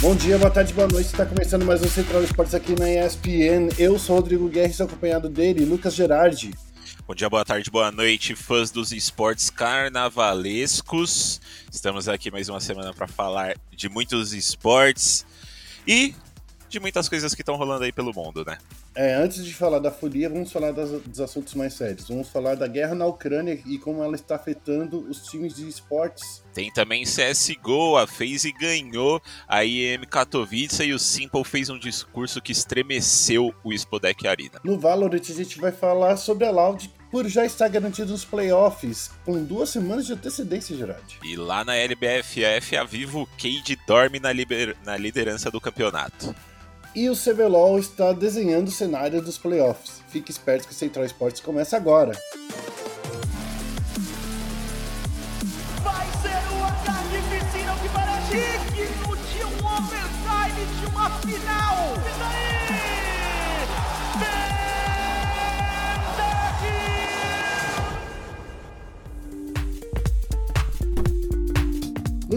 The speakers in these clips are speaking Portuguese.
Bom dia, boa tarde, boa noite. Está começando mais um Central Esportes aqui na ESPN. Eu sou Rodrigo Guerra, estou acompanhado dele, Lucas Gerardi. Bom dia, boa tarde, boa noite, fãs dos esportes carnavalescos. Estamos aqui mais uma semana para falar de muitos esportes e de muitas coisas que estão rolando aí pelo mundo, né? É, antes de falar da folia, vamos falar das, dos assuntos mais sérios. Vamos falar da guerra na Ucrânia e como ela está afetando os times de esportes. Tem também CSGO, a FaZe ganhou a IEM Katowice e o Simple fez um discurso que estremeceu o Spodek Arena. No Valorant a gente vai falar sobre a Loud por já estar garantido nos playoffs, com duas semanas de antecedência, Gerard. E lá na LBFF, a Vivo Cade dorme na, na liderança do campeonato. E o CBLOL está desenhando o cenário dos playoffs. Fique esperto que o Central Esportes começa agora.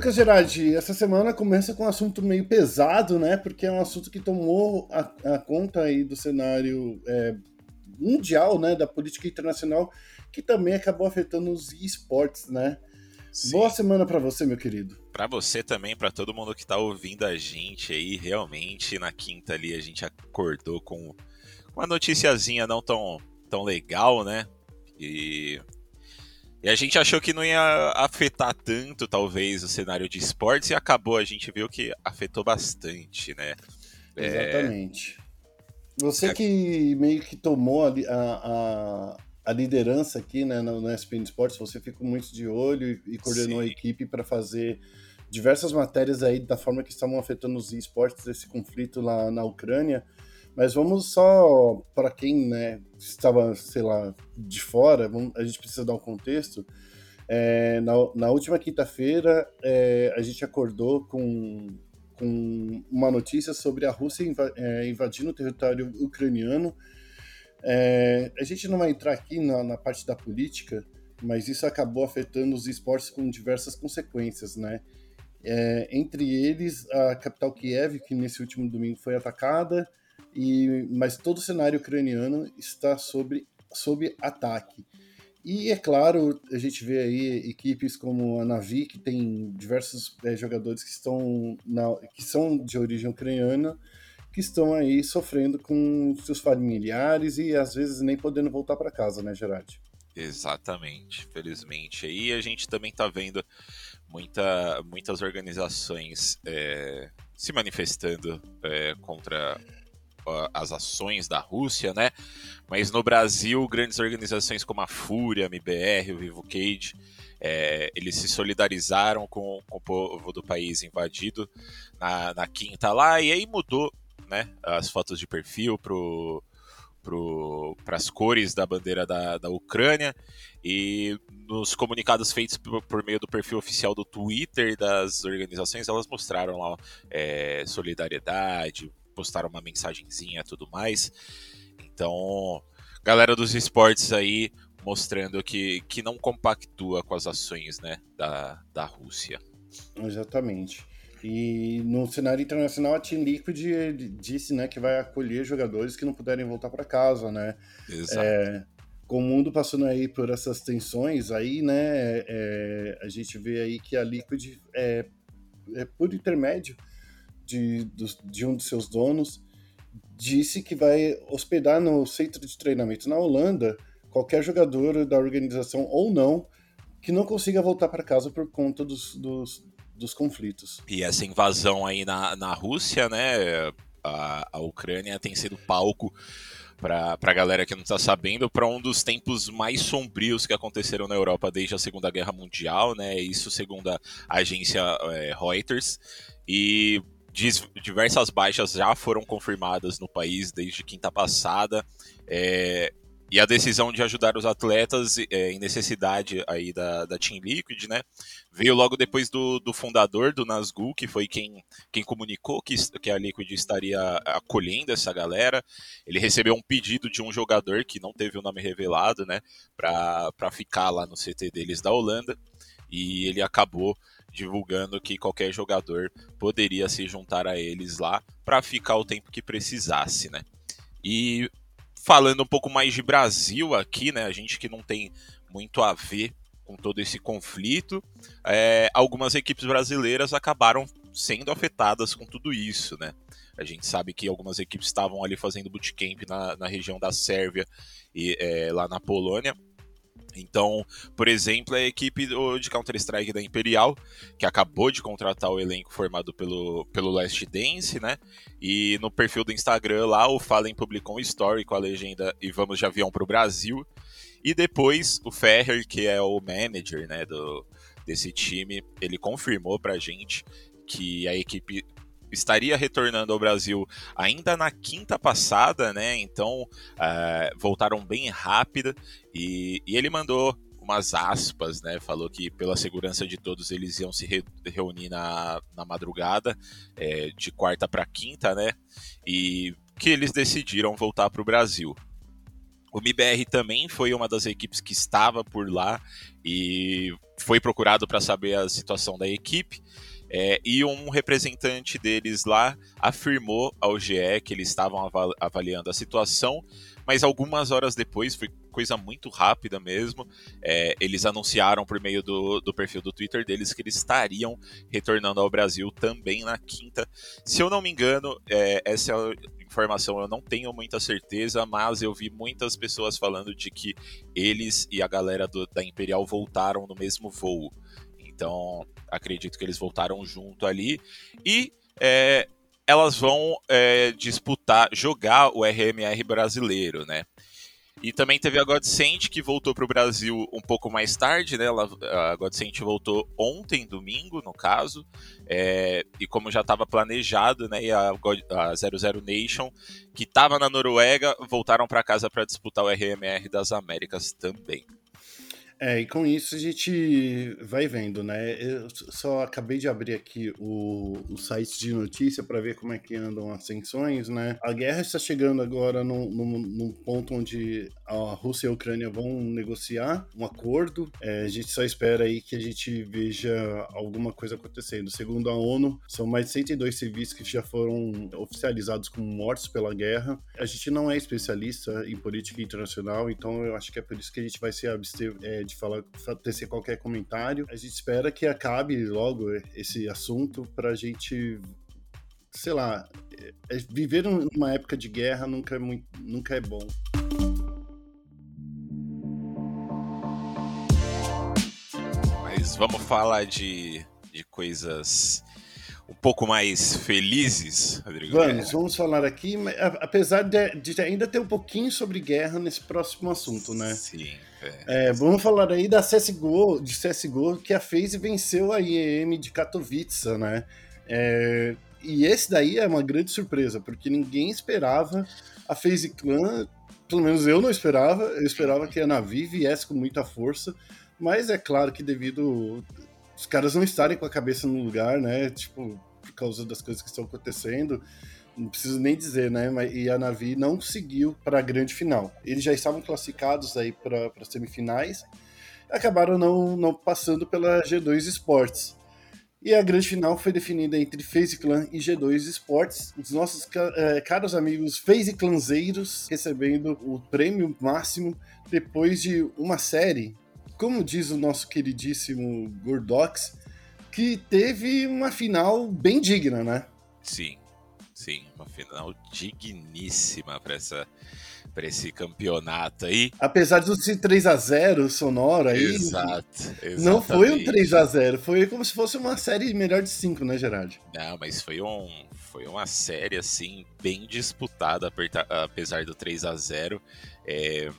Lucas Gerardi, essa semana começa com um assunto meio pesado, né? Porque é um assunto que tomou a, a conta aí do cenário é, mundial, né? Da política internacional, que também acabou afetando os esportes, né? Sim. Boa semana para você, meu querido. Para você também, para todo mundo que tá ouvindo a gente aí, realmente na quinta ali a gente acordou com uma noticiazinha não tão, tão legal, né? E e a gente achou que não ia afetar tanto, talvez, o cenário de esportes, e acabou, a gente viu que afetou bastante, né? É, Exatamente. É... Você é... que meio que tomou a, a, a liderança aqui né, no, no ESPN Esportes, você ficou muito de olho e, e coordenou Sim. a equipe para fazer diversas matérias aí da forma que estavam afetando os esportes, esse conflito lá na Ucrânia. Mas vamos só, para quem né, estava, sei lá, de fora, vamos, a gente precisa dar um contexto. É, na, na, última quinta-feira, é, a gente acordou com, com uma notícia sobre a Rússia é, invadindo o território ucraniano. É, a gente não vai entrar aqui na, na parte da política, mas isso acabou afetando os esportes com diversas consequências, né? É, entre eles, a capital Kiev, que nesse último domingo foi atacada, e, mas todo o cenário ucraniano está sob, sob ataque. E é claro, a gente vê aí equipes como a Navi, que tem diversos é, jogadores que estão na, que são de origem ucraniana, que estão aí sofrendo com seus familiares e às vezes nem podendo voltar para casa, né, Gerard? Exatamente, felizmente. Aí a gente também está vendo muita, muitas organizações é, se manifestando é, contra as ações da Rússia, né? Mas no Brasil, grandes organizações como a Fúria, a MBR, o Vivo Cage, é, eles se solidarizaram com, com, o povo do país invadido na, na quinta lá, e aí mudou né, as fotos de perfil pro para as cores da bandeira da, da Ucrânia e nos comunicados feitos por, por, meio do perfil oficial do Twitter das organizações elas mostraram lá é, solidariedade postaram uma mensagenzinha e tudo mais. Então, galera dos esportes aí mostrando que, que não compactua com as ações né, da, da Rússia. Exatamente. E no cenário internacional, a Team Liquid disse né, que vai acolher jogadores que não puderem voltar para casa, né? Exato. É, com o mundo passando aí por essas tensões, aí, né, é, a gente vê aí que a Liquid é, é por intermédio de, de um dos seus donos disse que vai hospedar no centro de treinamento na Holanda qualquer jogador da organização ou não que não consiga voltar para casa por conta dos, dos, dos, conflitos. E essa invasão aí na, na Rússia, né? A, a Ucrânia tem sido palco para a galera que não está sabendo, para um dos tempos mais sombrios que aconteceram na Europa desde a Segunda Guerra Mundial, né? Isso segundo a agência é, Reuters. E diversas baixas já foram confirmadas no país desde quinta passada. É, e a decisão de ajudar os atletas é, em necessidade aí da, da Team Liquid, né? Veio logo depois do, do fundador do Nazgul, que foi quem, quem comunicou que, que a Liquid estaria acolhendo essa galera. Ele recebeu um pedido de um jogador que não teve o nome revelado, né? Para ficar lá no CT deles da Holanda. E ele acabou divulgando que qualquer jogador poderia se juntar a eles lá para ficar o tempo que precisasse, né? E falando um pouco mais de Brasil aqui, né? A gente que não tem muito a ver com todo esse conflito, é, algumas equipes brasileiras acabaram sendo afetadas com tudo isso, né? A gente sabe que algumas equipes estavam ali fazendo bootcamp na, na região da Sérvia e é, lá na Polônia então, por exemplo, a equipe de Counter-Strike da Imperial, que acabou de contratar o elenco formado pelo, pelo Last Dance, né? E no perfil do Instagram lá, o Fallen publicou um story com a legenda E vamos de avião para o Brasil. E depois, o Ferrer, que é o manager né, do, desse time, ele confirmou pra gente que a equipe estaria retornando ao Brasil ainda na quinta passada, né? Então uh, voltaram bem rápido e, e, ele mandou umas aspas, né? Falou que pela segurança de todos eles iam se re reunir na, na madrugada é, de quarta para quinta, né? E que eles decidiram voltar para o Brasil. O MIBR também foi uma das equipes que estava por lá e foi procurado para saber a situação da equipe. É, e um representante deles lá afirmou ao GE que eles estavam avaliando a situação, mas algumas horas depois, foi coisa muito rápida mesmo, é, eles anunciaram por meio do, do perfil do Twitter deles que eles estariam retornando ao Brasil também na quinta. Se eu não me engano, é, essa informação eu não tenho muita certeza, mas eu vi muitas pessoas falando de que eles e a galera do, da Imperial voltaram no mesmo voo. Então, acredito que eles voltaram junto ali. E é, elas vão é, disputar, jogar o RMR brasileiro, né? E também teve a Godsent que voltou para o Brasil um pouco mais tarde, né? Ela, a Godsent voltou ontem, domingo, no caso. É, e como já estava planejado, né? E a, God, a 00 Nation, que estava na Noruega, voltaram para casa para disputar o RMR das Américas também. É, e com isso a gente vai vendo, né? Eu só acabei de abrir aqui o, o site de notícia para ver como é que andam as tensões, né? A guerra está chegando agora num, num, num ponto onde a Rússia e a Ucrânia vão negociar um acordo. É, a gente só espera aí que a gente veja alguma coisa acontecendo. Segundo a ONU, são mais de 102 civis que já foram oficializados como mortos pela guerra. A gente não é especialista em política internacional, então eu acho que é por isso que a gente vai se abster é, de falar, tecer qualquer comentário. A gente espera que acabe logo esse assunto para a gente, sei lá, é, viver numa época de guerra nunca é, muito, nunca é bom. Mas vamos falar de, de coisas um pouco mais felizes, Rodrigo? Vamos, vamos falar aqui, apesar de, de, ainda ter um pouquinho sobre guerra nesse próximo assunto, né? Sim. É. É, vamos falar aí da CSGO, de CSGO, que a FaZe venceu a IEM de Katowice, né? É, e esse daí é uma grande surpresa, porque ninguém esperava a FaZe Clan, pelo menos eu não esperava, eu esperava que a Navi viesse com muita força, mas é claro que devido os caras não estarem com a cabeça no lugar, né? Tipo, por causa das coisas que estão acontecendo. Não preciso nem dizer, né? E a Navi não seguiu para a grande final. Eles já estavam classificados aí para semifinais, acabaram não, não passando pela G2 Sports. E a grande final foi definida entre FaZe Clan e G2 Sports. Os nossos é, caros amigos FaZe Clanzeiros recebendo o prêmio máximo depois de uma série como diz o nosso queridíssimo Gordox, que teve uma final bem digna, né? Sim, sim, uma final digníssima para essa para esse campeonato aí. Apesar ser 3 a 0 sonoro aí. Exato. Não foi um 3 a 0 foi como se fosse uma série melhor de 5, né, Gerard? Não, mas foi um foi uma série assim bem disputada apesar do 3 a 0 é,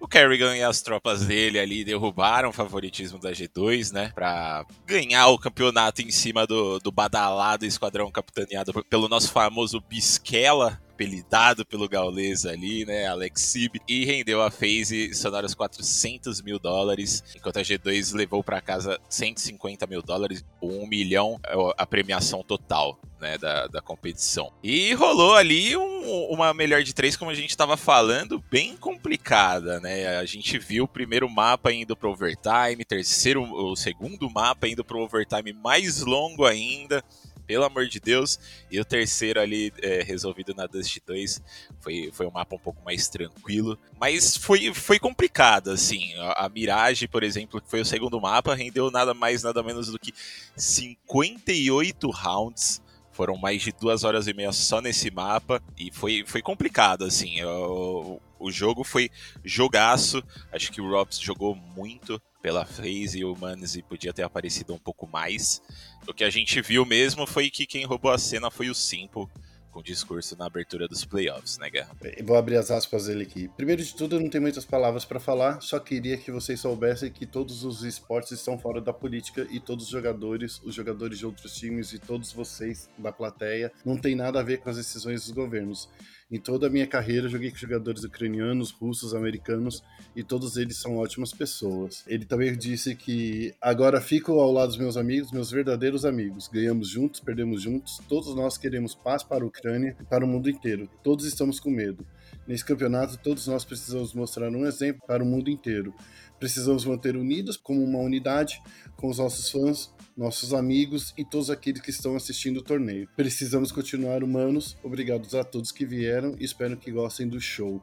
o Kerrigan e as tropas dele ali derrubaram o favoritismo da G2, né? Pra ganhar o campeonato em cima do, do badalado esquadrão capitaneado pelo nosso famoso Bisquela. Apelidado pelo gaulês ali, né, Alex Sib, e rendeu a FaZe sonoros 400 mil dólares, enquanto a G2 levou para casa 150 mil dólares, 1 milhão é a premiação total. Né, da, da competição. E rolou ali um, uma melhor de três, como a gente estava falando, bem complicada, né? A gente viu o primeiro mapa indo pro overtime, terceiro, o segundo mapa indo pro overtime mais longo ainda pelo amor de Deus. E o terceiro ali, é, resolvido na Dust 2, foi, foi um mapa um pouco mais tranquilo. Mas foi, foi complicado, assim. A, Mirage, por exemplo, que foi o segundo mapa, rendeu nada mais, nada menos do que 58 rounds. Foram mais de duas horas e meia só nesse mapa. E foi, foi complicado, assim. O, o jogo foi jogaço. Acho que o Robs jogou muito pela FaZe e o Manzi podia ter aparecido um pouco mais. O que a gente viu mesmo foi que quem roubou a cena foi o Simple, com o discurso na abertura dos playoffs, né, Guerra? Vou abrir as aspas dele aqui. Primeiro de tudo, não tenho muitas palavras para falar, só queria que vocês soubessem que todos os esportes estão fora da política e todos os jogadores, os jogadores de outros times e todos vocês da plateia, não tem nada a ver com as decisões dos governos. Em toda a minha carreira, joguei com jogadores ucranianos, russos, americanos e todos eles são ótimas pessoas. Ele também disse que agora fico ao lado dos meus amigos, meus verdadeiros amigos. Ganhamos juntos, perdemos juntos. Todos nós queremos paz para a Ucrânia e para o mundo inteiro. Todos estamos com medo. Nesse campeonato, todos nós precisamos mostrar um exemplo para o mundo inteiro. Precisamos manter unidos como uma unidade com os nossos fãs, nossos amigos e todos aqueles que estão assistindo o torneio. Precisamos continuar humanos. Obrigados a todos que vieram e espero que gostem do show.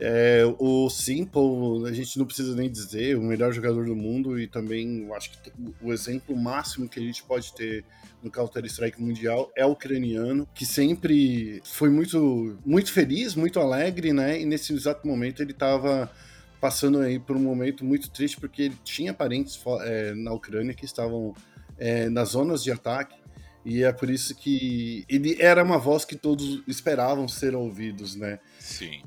É, o Simple, a gente não precisa nem dizer, o melhor jogador do mundo e também acho que o exemplo máximo que a gente pode ter no Counter-Strike Mundial é o ucraniano, que sempre foi muito, muito feliz, muito alegre, né? E nesse exato momento ele estava passando aí por um momento muito triste porque ele tinha parentes é, na Ucrânia que estavam é, nas zonas de ataque e é por isso que ele era uma voz que todos esperavam ser ouvidos, né? Sim.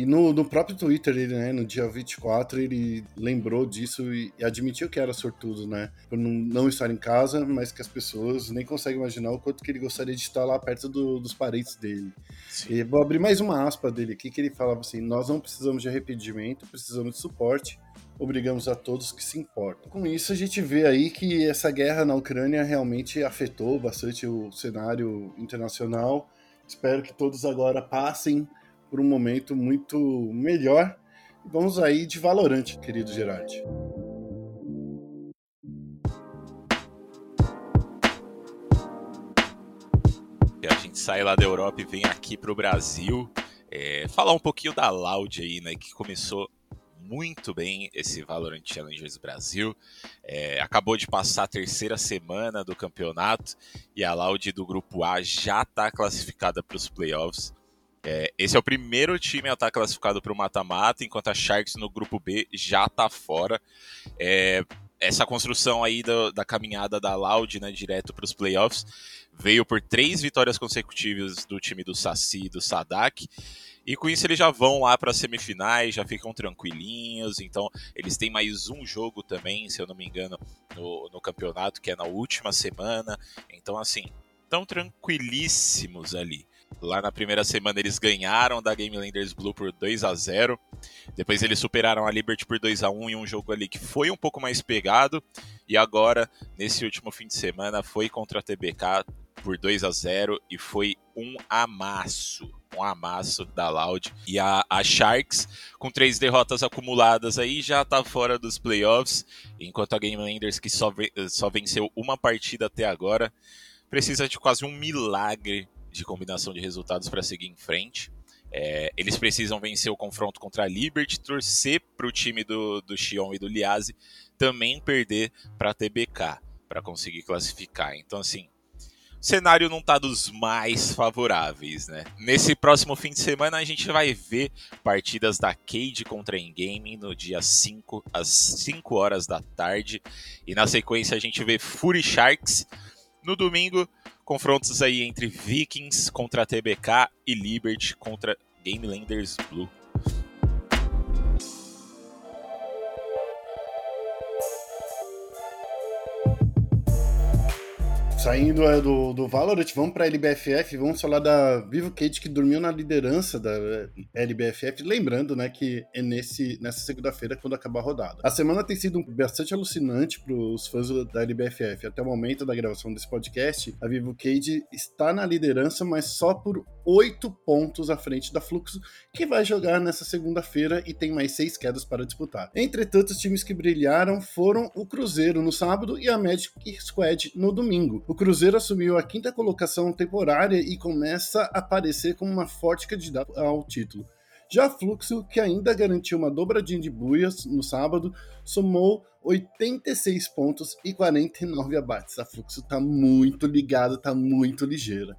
E no, no próprio Twitter, ele, né, no dia 24, ele lembrou disso e, e admitiu que era sortudo, né? Por não, não, estar em casa, mas que as pessoas nem conseguem imaginar o quanto que ele gostaria de estar lá perto do, dos parentes dele. Sim. E vou abrir mais uma aspa dele aqui, que ele falava assim, nós não precisamos de arrependimento, precisamos de suporte, obrigamos a todos que se importam. Com isso, a gente vê aí que essa guerra na Ucrânia realmente afetou bastante o cenário internacional. Espero que todos agora passem por um momento muito melhor. Vamos aí de Valorante, querido Gerard. A gente sai lá da Europa e vem aqui para o Brasil é, falar um pouquinho da Loud aí, né, que começou muito bem esse Valorant Challengers Brasil. É, acabou de passar a terceira semana do campeonato e a Loud do grupo A já está classificada para os playoffs. É, esse é o primeiro time a estar classificado para o mata-mata, enquanto a Sharks no grupo B já está fora. É, essa construção aí do, da caminhada da Loud né, direto para os playoffs veio por três vitórias consecutivas do time do Saci e do Sadak. E com isso eles já vão lá para as semifinais, já ficam tranquilinhos. Então eles têm mais um jogo também, se eu não me engano, no, no campeonato, que é na última semana. Então, assim, estão tranquilíssimos ali. Lá na primeira semana eles ganharam da Game Landers Blue por 2 a 0 Depois eles superaram a Liberty por 2 a 1 em um jogo ali que foi um pouco mais pegado. E agora, nesse último fim de semana, foi contra a TBK por 2 a 0 e foi um amasso. Um amasso da Loud. E a, a Sharks, com três derrotas acumuladas aí, já tá fora dos playoffs. Enquanto a Game Landers, que só, só venceu uma partida até agora, precisa de quase um milagre de combinação de resultados para seguir em frente. É, eles precisam vencer o confronto contra a Liberty, torcer para o time do, do Xion e do Liase também perder para a TBK para conseguir classificar. Então, assim, o cenário não está dos mais favoráveis, né? Nesse próximo fim de semana a gente vai ver partidas da Cade contra a Endgame no dia 5 às 5 horas da tarde e na sequência a gente vê Fury Sharks no domingo confrontos aí entre Vikings contra TBK e Liberty contra Game Landers Blue. Saindo é, do, do Valorant, vamos para a LBFF, vamos falar da Vivo Cage que dormiu na liderança da LBFF. Lembrando, né, que é nesse, nessa segunda-feira quando acabar a rodada. A semana tem sido bastante alucinante para os fãs da LBFF. Até o momento da gravação desse podcast, a Vivo Cage está na liderança, mas só por oito pontos à frente da Fluxo, que vai jogar nessa segunda-feira e tem mais seis quedas para disputar. Entretanto, os times que brilharam foram o Cruzeiro no sábado e a Magic Squad no domingo. O Cruzeiro assumiu a quinta colocação temporária e começa a aparecer como uma forte candidata ao título. Já Fluxo, que ainda garantiu uma dobradinha de buias no sábado, somou 86 pontos e 49 abates. A Fluxo tá muito ligada, tá muito ligeira.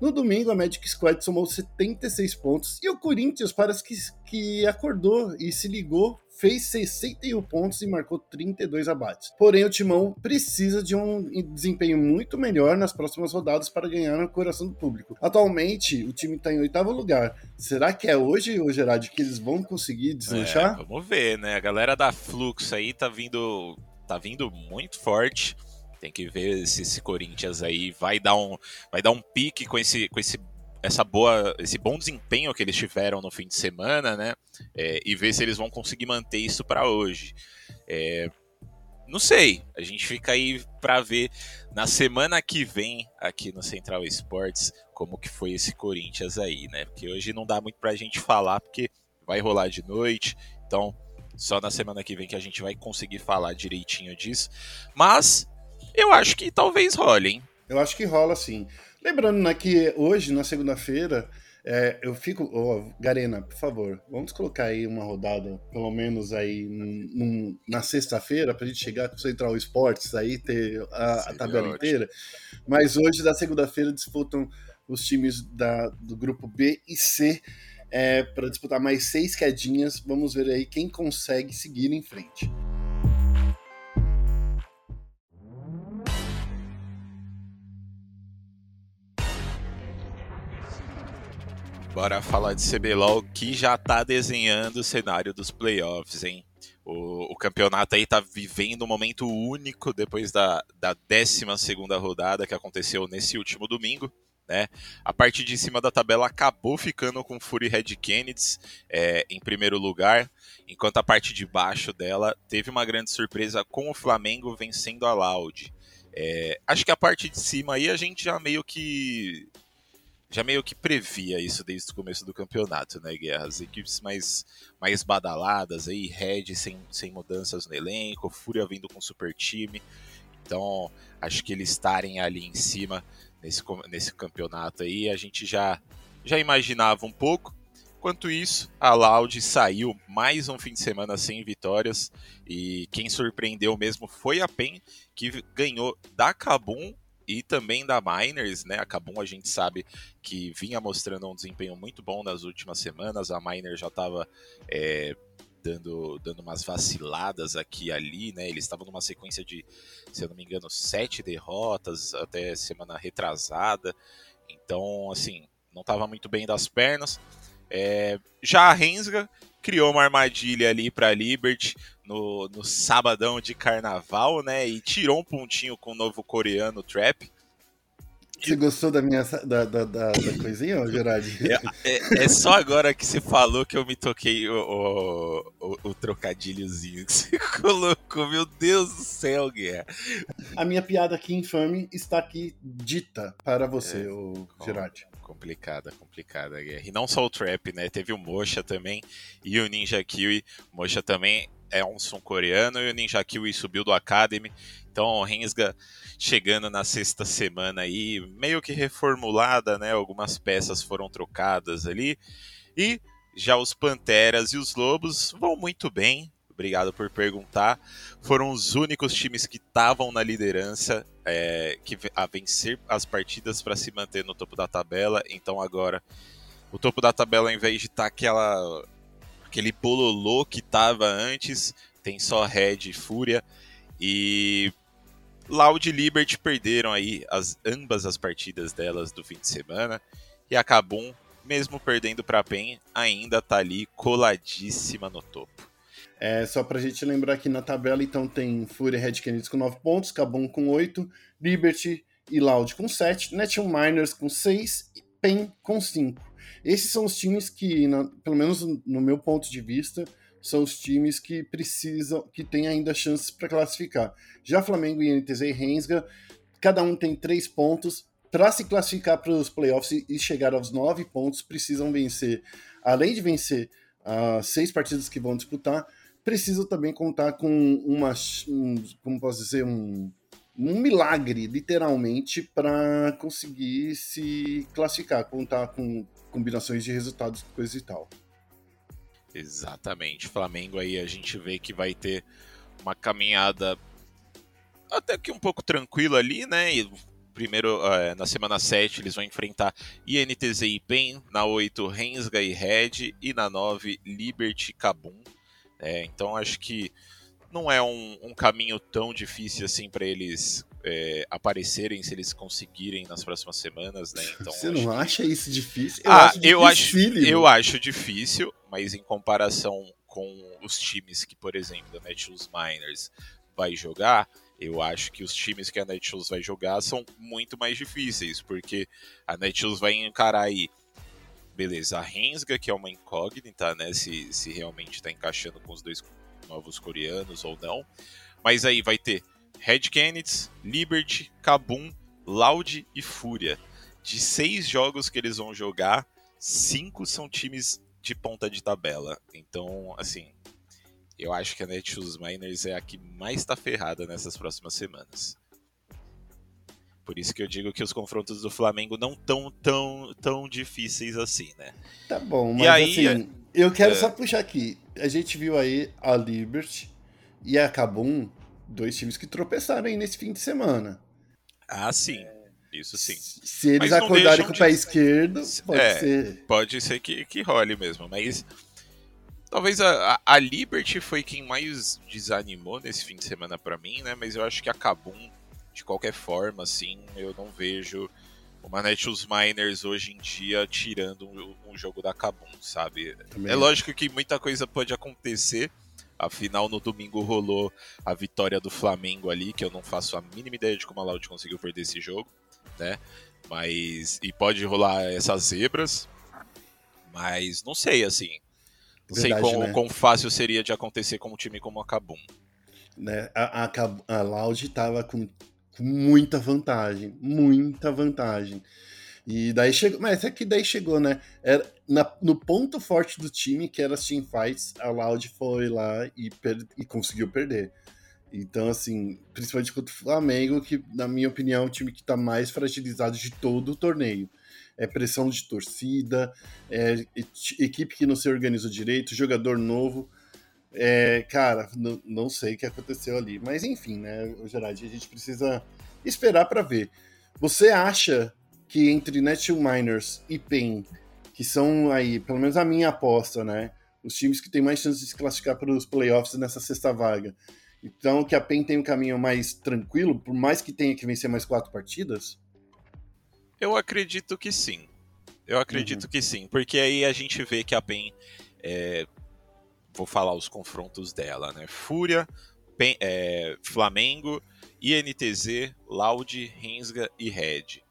No domingo, a Magic Squad somou 76 pontos e o Corinthians parece que, que acordou e se ligou, fez 61 pontos e marcou 32 abates. Porém, o Timão precisa de um desempenho muito melhor nas próximas rodadas para ganhar no coração do público. Atualmente, o time está em oitavo lugar. Será que é hoje, o Gerard, que eles vão conseguir deslanchar? É, vamos ver, né? A galera da Flux aí tá vindo, tá vindo muito forte. Tem que ver se esse Corinthians aí vai dar um, vai dar um pique com esse, com esse, essa boa, esse bom desempenho que eles tiveram no fim de semana, né? É, e ver se eles vão conseguir manter isso para hoje. É, não sei, a gente fica aí para ver na semana que vem aqui no Central Esportes como que foi esse Corinthians aí, né? Porque hoje não dá muito pra gente falar porque vai rolar de noite, então só na semana que vem que a gente vai conseguir falar direitinho disso. Mas eu acho que talvez role, hein? Eu acho que rola sim. Lembrando né, que hoje, na segunda-feira, é, eu fico. Oh, Garena, por favor, vamos colocar aí uma rodada, pelo menos aí num, num, na sexta-feira, pra gente chegar com o Central Esportes aí, ter a, a tabela ótimo. inteira. Mas hoje, da segunda-feira, disputam os times da, do grupo B e C é, para disputar mais seis quedinhas. Vamos ver aí quem consegue seguir em frente. Bora falar de CBLOL que já tá desenhando o cenário dos playoffs, hein? O, o campeonato aí tá vivendo um momento único depois da, da 12 rodada que aconteceu nesse último domingo. Né? A parte de cima da tabela acabou ficando com Fury Red Kennedy é, em primeiro lugar, enquanto a parte de baixo dela teve uma grande surpresa com o Flamengo vencendo a Loud. É, acho que a parte de cima aí a gente já meio que já meio que previa isso desde o começo do campeonato, né, Guerra? As equipes mais, mais badaladas aí, Red sem, sem mudanças no elenco, Fúria vindo com super time. Então, acho que eles estarem ali em cima nesse, nesse campeonato aí, a gente já, já imaginava um pouco. Enquanto isso, a Loud saiu mais um fim de semana sem vitórias e quem surpreendeu mesmo foi a PEN, que ganhou da Kabum e também da Miners, né? A Kabum a gente sabe que vinha mostrando um desempenho muito bom nas últimas semanas. A Miner já estava é, dando, dando umas vaciladas aqui e ali, né? Eles estavam numa sequência de, se eu não me engano, sete derrotas até semana retrasada. Então, assim, não estava muito bem das pernas. É, já a Rensga criou uma armadilha ali para Liberty no, no sabadão de carnaval, né? E tirou um pontinho com o novo coreano Trap. Você gostou da minha da, da, da, da coisinha, Gerard? É, é, é, só agora que você falou que eu me toquei o, o, o, o, trocadilhozinho que você colocou. Meu Deus do céu, Guerra. A minha piada aqui infame está aqui dita para você, é, o Gerard. Complicada, complicada, Guerra. E não só o Trap, né? Teve o Mocha também e o Ninja Kiwi. Mocha também é um som coreano e o Ninja Kiwi subiu do Academy. Então o Rensga chegando na sexta semana aí, meio que reformulada, né? Algumas peças foram trocadas ali. E já os Panteras e os Lobos vão muito bem. Obrigado por perguntar. Foram os únicos times que estavam na liderança é, que, a vencer as partidas para se manter no topo da tabela. Então agora o topo da tabela, ao invés de estar tá aquela aquele bololô que tava antes, tem só Red e Fúria. E Loud e Liberty perderam aí as, ambas as partidas delas do fim de semana. E a Kabum, mesmo perdendo para PEN, ainda tá ali coladíssima no topo. É, só pra gente lembrar que na tabela, então, tem Fúria e Red Kennedy com 9 pontos, Kabum com 8, Liberty e Loud com 7, Nation Miners com 6 e PEN com 5. Esses são os times que, na, pelo menos no meu ponto de vista, são os times que precisam, que têm ainda chances para classificar. Já Flamengo, INTZ e Rensga, cada um tem 3 pontos. Para se classificar para os playoffs e chegar aos 9 pontos, precisam vencer, além de vencer as seis partidas que vão disputar, precisam também contar com uma, um, como posso dizer, um, um milagre, literalmente, para conseguir se classificar, contar com combinações de resultados, coisa e tal. Exatamente. Flamengo aí a gente vê que vai ter uma caminhada até que um pouco tranquila ali, né? E primeiro, é, na semana 7, eles vão enfrentar INTZ e PEN, na 8, Rensga e Red, e na 9, Liberty Kabum. É, então acho que não é um, um caminho tão difícil assim para eles é, aparecerem se eles conseguirem nas próximas semanas, né? Então, Você não que... acha isso difícil? Eu ah, acho eu acho, eu acho difícil, mas em comparação com os times que, por exemplo, a Netshoes Miners vai jogar, eu acho que os times que a Netshoes vai jogar são muito mais difíceis, porque a Netshoes vai encarar aí beleza, a Rensga, que é uma incógnita, né? Se, se realmente está encaixando com os dois novos coreanos ou não. Mas aí vai ter Red Kennedy, Liberty, Kabum, Loud e Fúria. De seis jogos que eles vão jogar, cinco são times de ponta de tabela. Então, assim, eu acho que a Netshoes Miners é a que mais está ferrada nessas próximas semanas. Por isso que eu digo que os confrontos do Flamengo não tão tão tão difíceis assim, né? Tá bom, mas aí, assim, eu quero é... só puxar aqui. A gente viu aí a Liberty e a Cabum, dois times que tropeçaram aí nesse fim de semana. Ah, sim. Isso sim. Se eles acordarem com o pé esquerdo, pode é, ser. Pode ser que, que role mesmo, mas. Talvez a, a Liberty foi quem mais desanimou nesse fim de semana para mim, né? Mas eu acho que a Kabum, de qualquer forma, assim, eu não vejo o Netshoes Miners hoje em dia tirando um, um jogo da Kabum, sabe? Também. É lógico que muita coisa pode acontecer. Afinal, no domingo rolou a vitória do Flamengo ali, que eu não faço a mínima ideia de como a Loud conseguiu perder esse jogo né? Mas. E pode rolar essas zebras. Mas não sei, assim. Não Verdade, sei quão, né? quão fácil seria de acontecer com um time como a Kabum. Né? A, a, a Loud tava com, com muita vantagem. Muita vantagem. E daí chegou. Mas é que daí chegou, né? Era, na, no ponto forte do time, que era as teamfights, a Loud foi lá e, per, e conseguiu perder. Então, assim, principalmente contra o Flamengo, que, na minha opinião, é o time que está mais fragilizado de todo o torneio. É pressão de torcida, é equipe que não se organizou direito, jogador novo. É, cara, não, sei o que aconteceu ali. Mas enfim, né, Gerard, a gente precisa esperar para ver. Você acha que entre Netshoe Miners e PEN, que são aí, pelo menos a minha aposta, né? Os times que têm mais chance de se classificar para os playoffs nessa sexta vaga então, que a PEN tem um caminho mais tranquilo, por mais que tenha que vencer mais quatro partidas? Eu acredito que sim. Eu acredito uhum. que sim, porque aí a gente vê que a PEN. É... Vou falar os confrontos dela, né? Fúria, PEN, é... Flamengo, INTZ, Loud, Rensga e Red.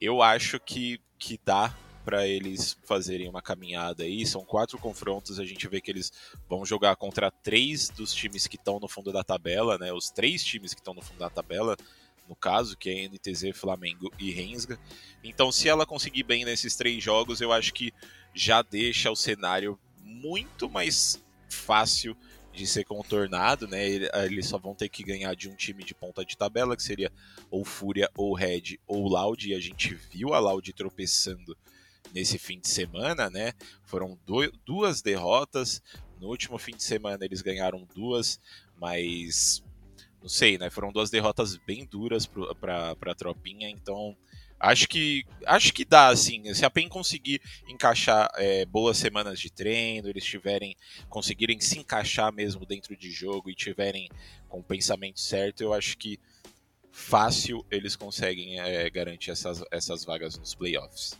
Eu acho que, que dá para eles fazerem uma caminhada aí. São quatro confrontos, a gente vê que eles vão jogar contra três dos times que estão no fundo da tabela, né? Os três times que estão no fundo da tabela, no caso, que é NTZ, Flamengo e Rensga. Então, se ela conseguir bem nesses três jogos, eu acho que já deixa o cenário muito mais fácil de ser contornado, né? Eles só vão ter que ganhar de um time de ponta de tabela, que seria ou Fúria, ou Red, ou Loud, e a gente viu a Loud tropeçando nesse fim de semana, né? Foram duas derrotas. No último fim de semana eles ganharam duas, mas não sei, né? Foram duas derrotas bem duras para a tropinha, então acho que acho que dá, assim. Se a PEN conseguir encaixar é, boas semanas de treino, eles tiverem conseguirem se encaixar mesmo dentro de jogo e tiverem com o pensamento certo, eu acho que fácil eles conseguem é, garantir essas, essas vagas nos playoffs.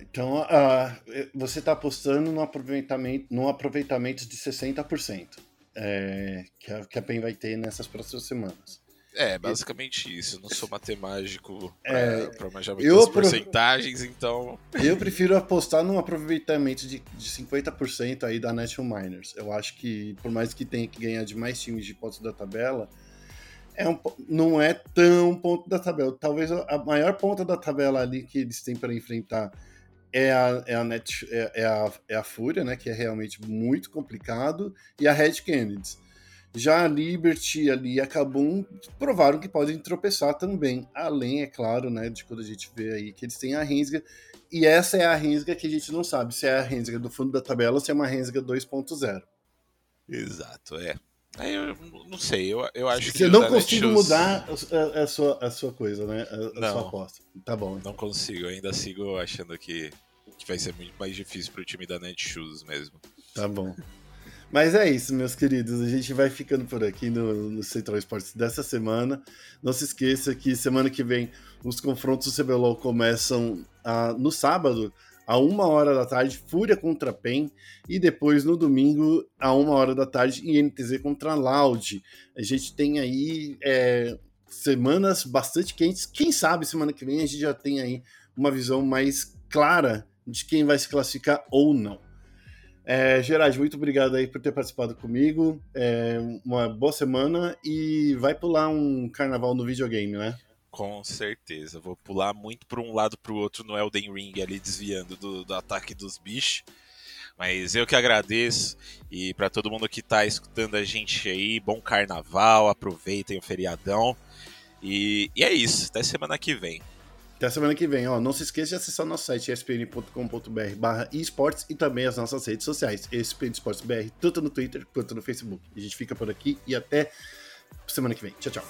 Então, uh, você está apostando no aproveitamento, no aproveitamento de 60% é, que, a, que a PEN vai ter nessas próximas semanas. É, basicamente isso. Eu não sou matemático pra, É, pra manjar muitas porcentagens, então. Eu prefiro apostar num aproveitamento de, de 50% aí da National Miners. Eu acho que, por mais que tenha que ganhar de mais times de pontos da tabela, é um, não é tão ponto da tabela. Talvez a a maior ponta da tabela ali que eles têm para enfrentar é a, é, a Net, é, é a, é a Fúria, né? Que é realmente muito complicado, e a Red Kennedy. Já a Liberty ali e a Kabum provaram que podem tropeçar também. Além, é claro, né, de quando a gente vê aí que eles têm a Rensga. E essa é a Rensga que a gente não sabe se é a Rensga do fundo da tabela ou se é uma Rensga 2.0. Exato, é. Aí eu não sei, eu, eu acho que. Você não consigo mudar a, a sua, a sua coisa, né? A, a Não. sua aposta. Tá bom. então. Não consigo, eu ainda sigo achando que, que vai ser muito mais difícil pro time da Netshoes mesmo. Tá bom. Mas é isso, meus queridos. A gente vai ficando por aqui no, no Central Esportes dessa semana. Não se esqueça que semana que vem os confrontos do CBLOL começam ah, no sábado, a uma hora da tarde, Fúria contra PEN. E depois no domingo, a uma hora da tarde, INTZ contra Loud. A gente tem aí é, semanas bastante quentes. Quem sabe semana que vem a gente já tem aí uma visão mais clara de quem vai se classificar ou não. É, Gerard, muito obrigado aí por ter participado comigo. É, uma boa semana e vai pular um carnaval no videogame, né? Com certeza. Vou pular muito para um lado para o outro no Elden Ring, ali desviando do, do ataque dos bichos. Mas eu que agradeço. E para todo mundo que tá escutando a gente aí, bom carnaval, aproveitem o feriadão. E, e é isso. Até semana que vem. Até semana que vem, ó. Não se esqueça de acessar nosso site espn.com.br barra esportes e também as nossas redes sociais, ESPN Esportes BR, tanto no Twitter quanto no Facebook. A gente fica por aqui e até semana que vem. Tchau, tchau.